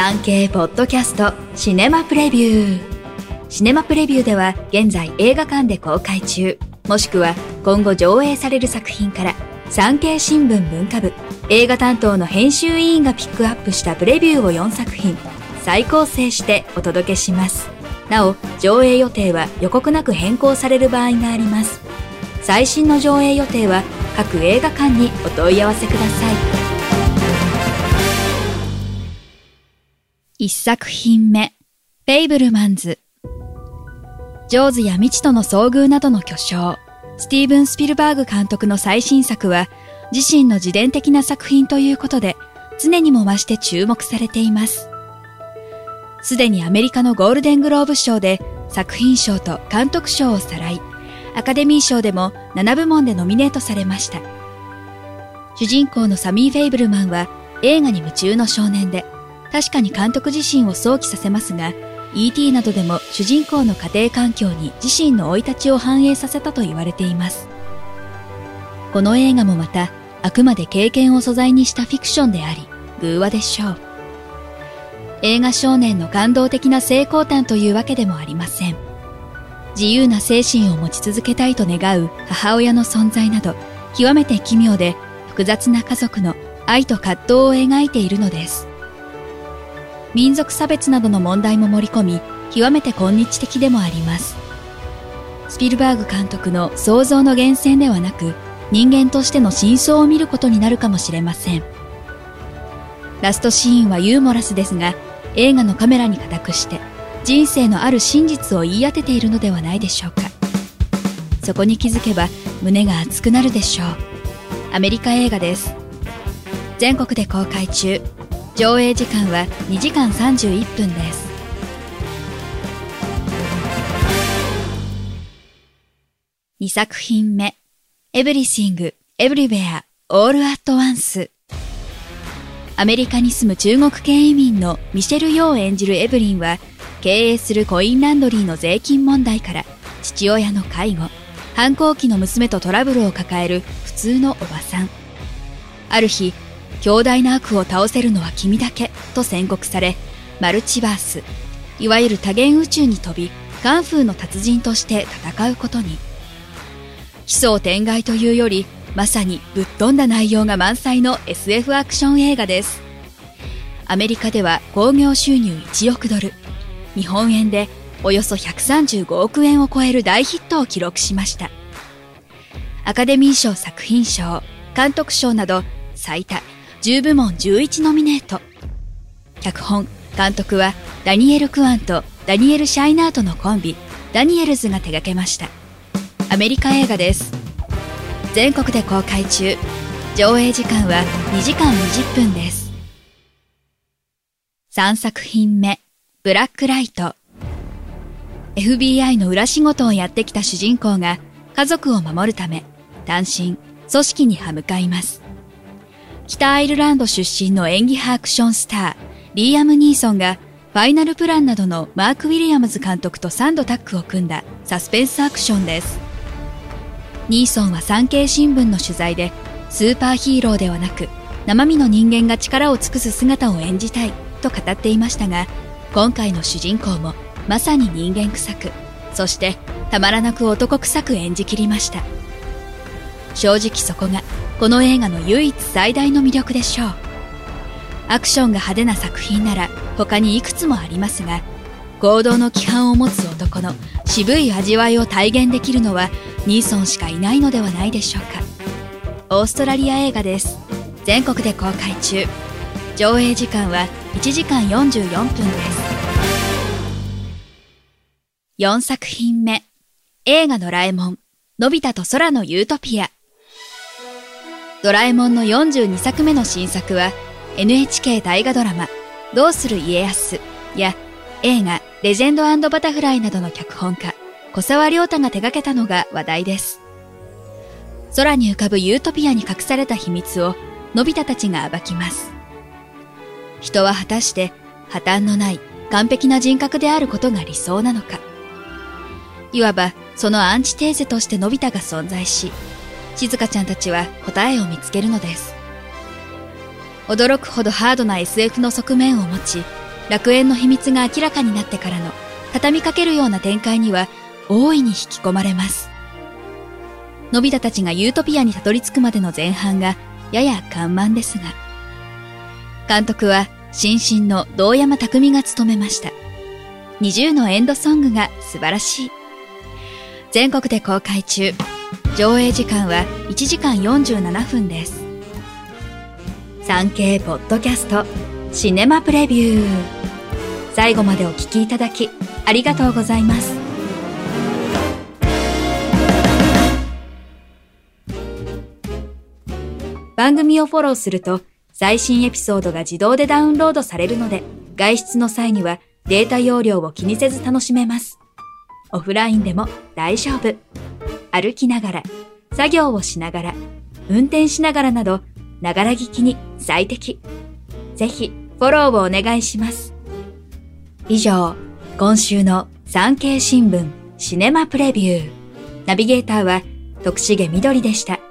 産経ポッドキャストシネマプレビュー。シネマプレビューでは現在映画館で公開中。もしくは今後上映される作品から産経新聞文化部映画担当の編集委員がピックアップしたプレビューを4作品再構成してお届けします。なお上映予定は予告なく変更される場合があります。最新の上映予定は各映画館にお問い合わせください。1作品目フェイブルマンズ。ジョーズや未知との遭遇などの巨匠スティーブン・スピルバーグ監督の最新作は自身の自伝的な作品ということで常にも増して注目されています。すでにアメリカのゴールデングローブ賞で作品賞と監督賞をさらいアカデミー賞でも7部門でノミネートされました。主人公のサミー・フェイブルマンは映画に夢中の少年で確かに監督自身を想起させますが E.T. などでも主人公の家庭環境に自身の生い立ちを反映させたと言われています。この映画もまたあくまで経験を素材にしたフィクションであり偶話でしょう。映画少年の感動的な成功譚というわけでもありません。自由な精神を持ち続けたいと願う母親の存在など極めて奇妙で複雑な家族の愛と葛藤を描いているのです。民族差別などの問題も盛り込み極めて今日的でもあります。スピルバーグ監督の想像の源泉ではなく人間としての真相を見ることになるかもしれません。ラストシーンはユーモラスですが映画のカメラに固くして人生のある真実を言い当てているのではないでしょうか。そこに気づけば胸が熱くなるでしょう。アメリカ映画です。全国で公開中。上映時間は2時間31分です。2作品目 Everything, Everywhere, All at Once アメリカに住む中国系移民のミシェル・ヨー演じるエブリンは経営するコインランドリーの税金問題から父親の介護反抗期の娘とトラブルを抱える普通のおばさん。ある日強大な悪を倒せるのは君だけと宣告されマルチバースいわゆる多元宇宙に飛びカンフーの達人として戦うことに。奇想天外というよりまさにぶっ飛んだ内容が満載の SF アクション映画です。アメリカでは興行収入1億ドル日本円でおよそ135億円を超える大ヒットを記録しました。アカデミー賞作品賞監督賞など最多10部門11ノミネート。脚本監督はダニエル・クワンとダニエル・シャイナートのコンビダニエルズが手掛けました。アメリカ映画です。全国で公開中。上映時間は2時間20分です。3作品目ブラックライト。FBI の裏仕事をやってきた主人公が家族を守るため単身組織に歯向かいます。北アイルランド出身の演技派アクションスターリーアム・ニーソンがファイナルプランなどのマーク・ウィリアムズ監督と3度タッグを組んだサスペンスアクションです。ニーソンは産経新聞の取材でスーパーヒーローではなく生身の人間が力を尽くす姿を演じたいと語っていましたが今回の主人公もまさに人間臭くそしてたまらなく男臭く演じきりました。正直そこがこの映画の唯一最大の魅力でしょう。アクションが派手な作品なら他にいくつもありますが合同の規範を持つ男の渋い味わいを体現できるのはニーソンしかいないのではないでしょうか。オーストラリア映画です。全国で公開中上映時間は1時間44分です。4作品目。映画ドラえもんのび太と空のユートピア。ドラえもんの42作目の新作は NHK 大河ドラマどうする家康や映画レジェンドバタフライなどの脚本家、小沢良太が手掛けたのが話題です。空に浮かぶユートピアに隠された秘密を、のび太たちが暴きます。人は果たして破綻のない完璧な人格であることが理想なのか。いわばそのアンチテーゼとしてのび太が存在し、静香ちゃんたちは答えを見つけるのです。驚くほどハードな SF の側面を持ち、楽園の秘密が明らかになってからの畳みかけるような展開には大いに引き込まれます。のび太たちがユートピアにたどり着くまでの前半がやや緩慢ですが、監督は新進の道山匠が務めました。20のエンドソングが素晴らしい。全国で公開中。上映時間は1時間47分です。産経ポッドキャストシネマプレビュー。最後までお聴きいただきありがとうございます。番組をフォローすると最新エピソードが自動でダウンロードされるので外出の際にはデータ容量を気にせず楽しめます。オフラインでも大丈夫。歩きながら、作業をしながら、運転しながらなど、ながら聞きに最適。ぜひ、フォローをお願いします。以上、今週の産経新聞シネマプレビュー。ナビゲーターは徳重みどりでした。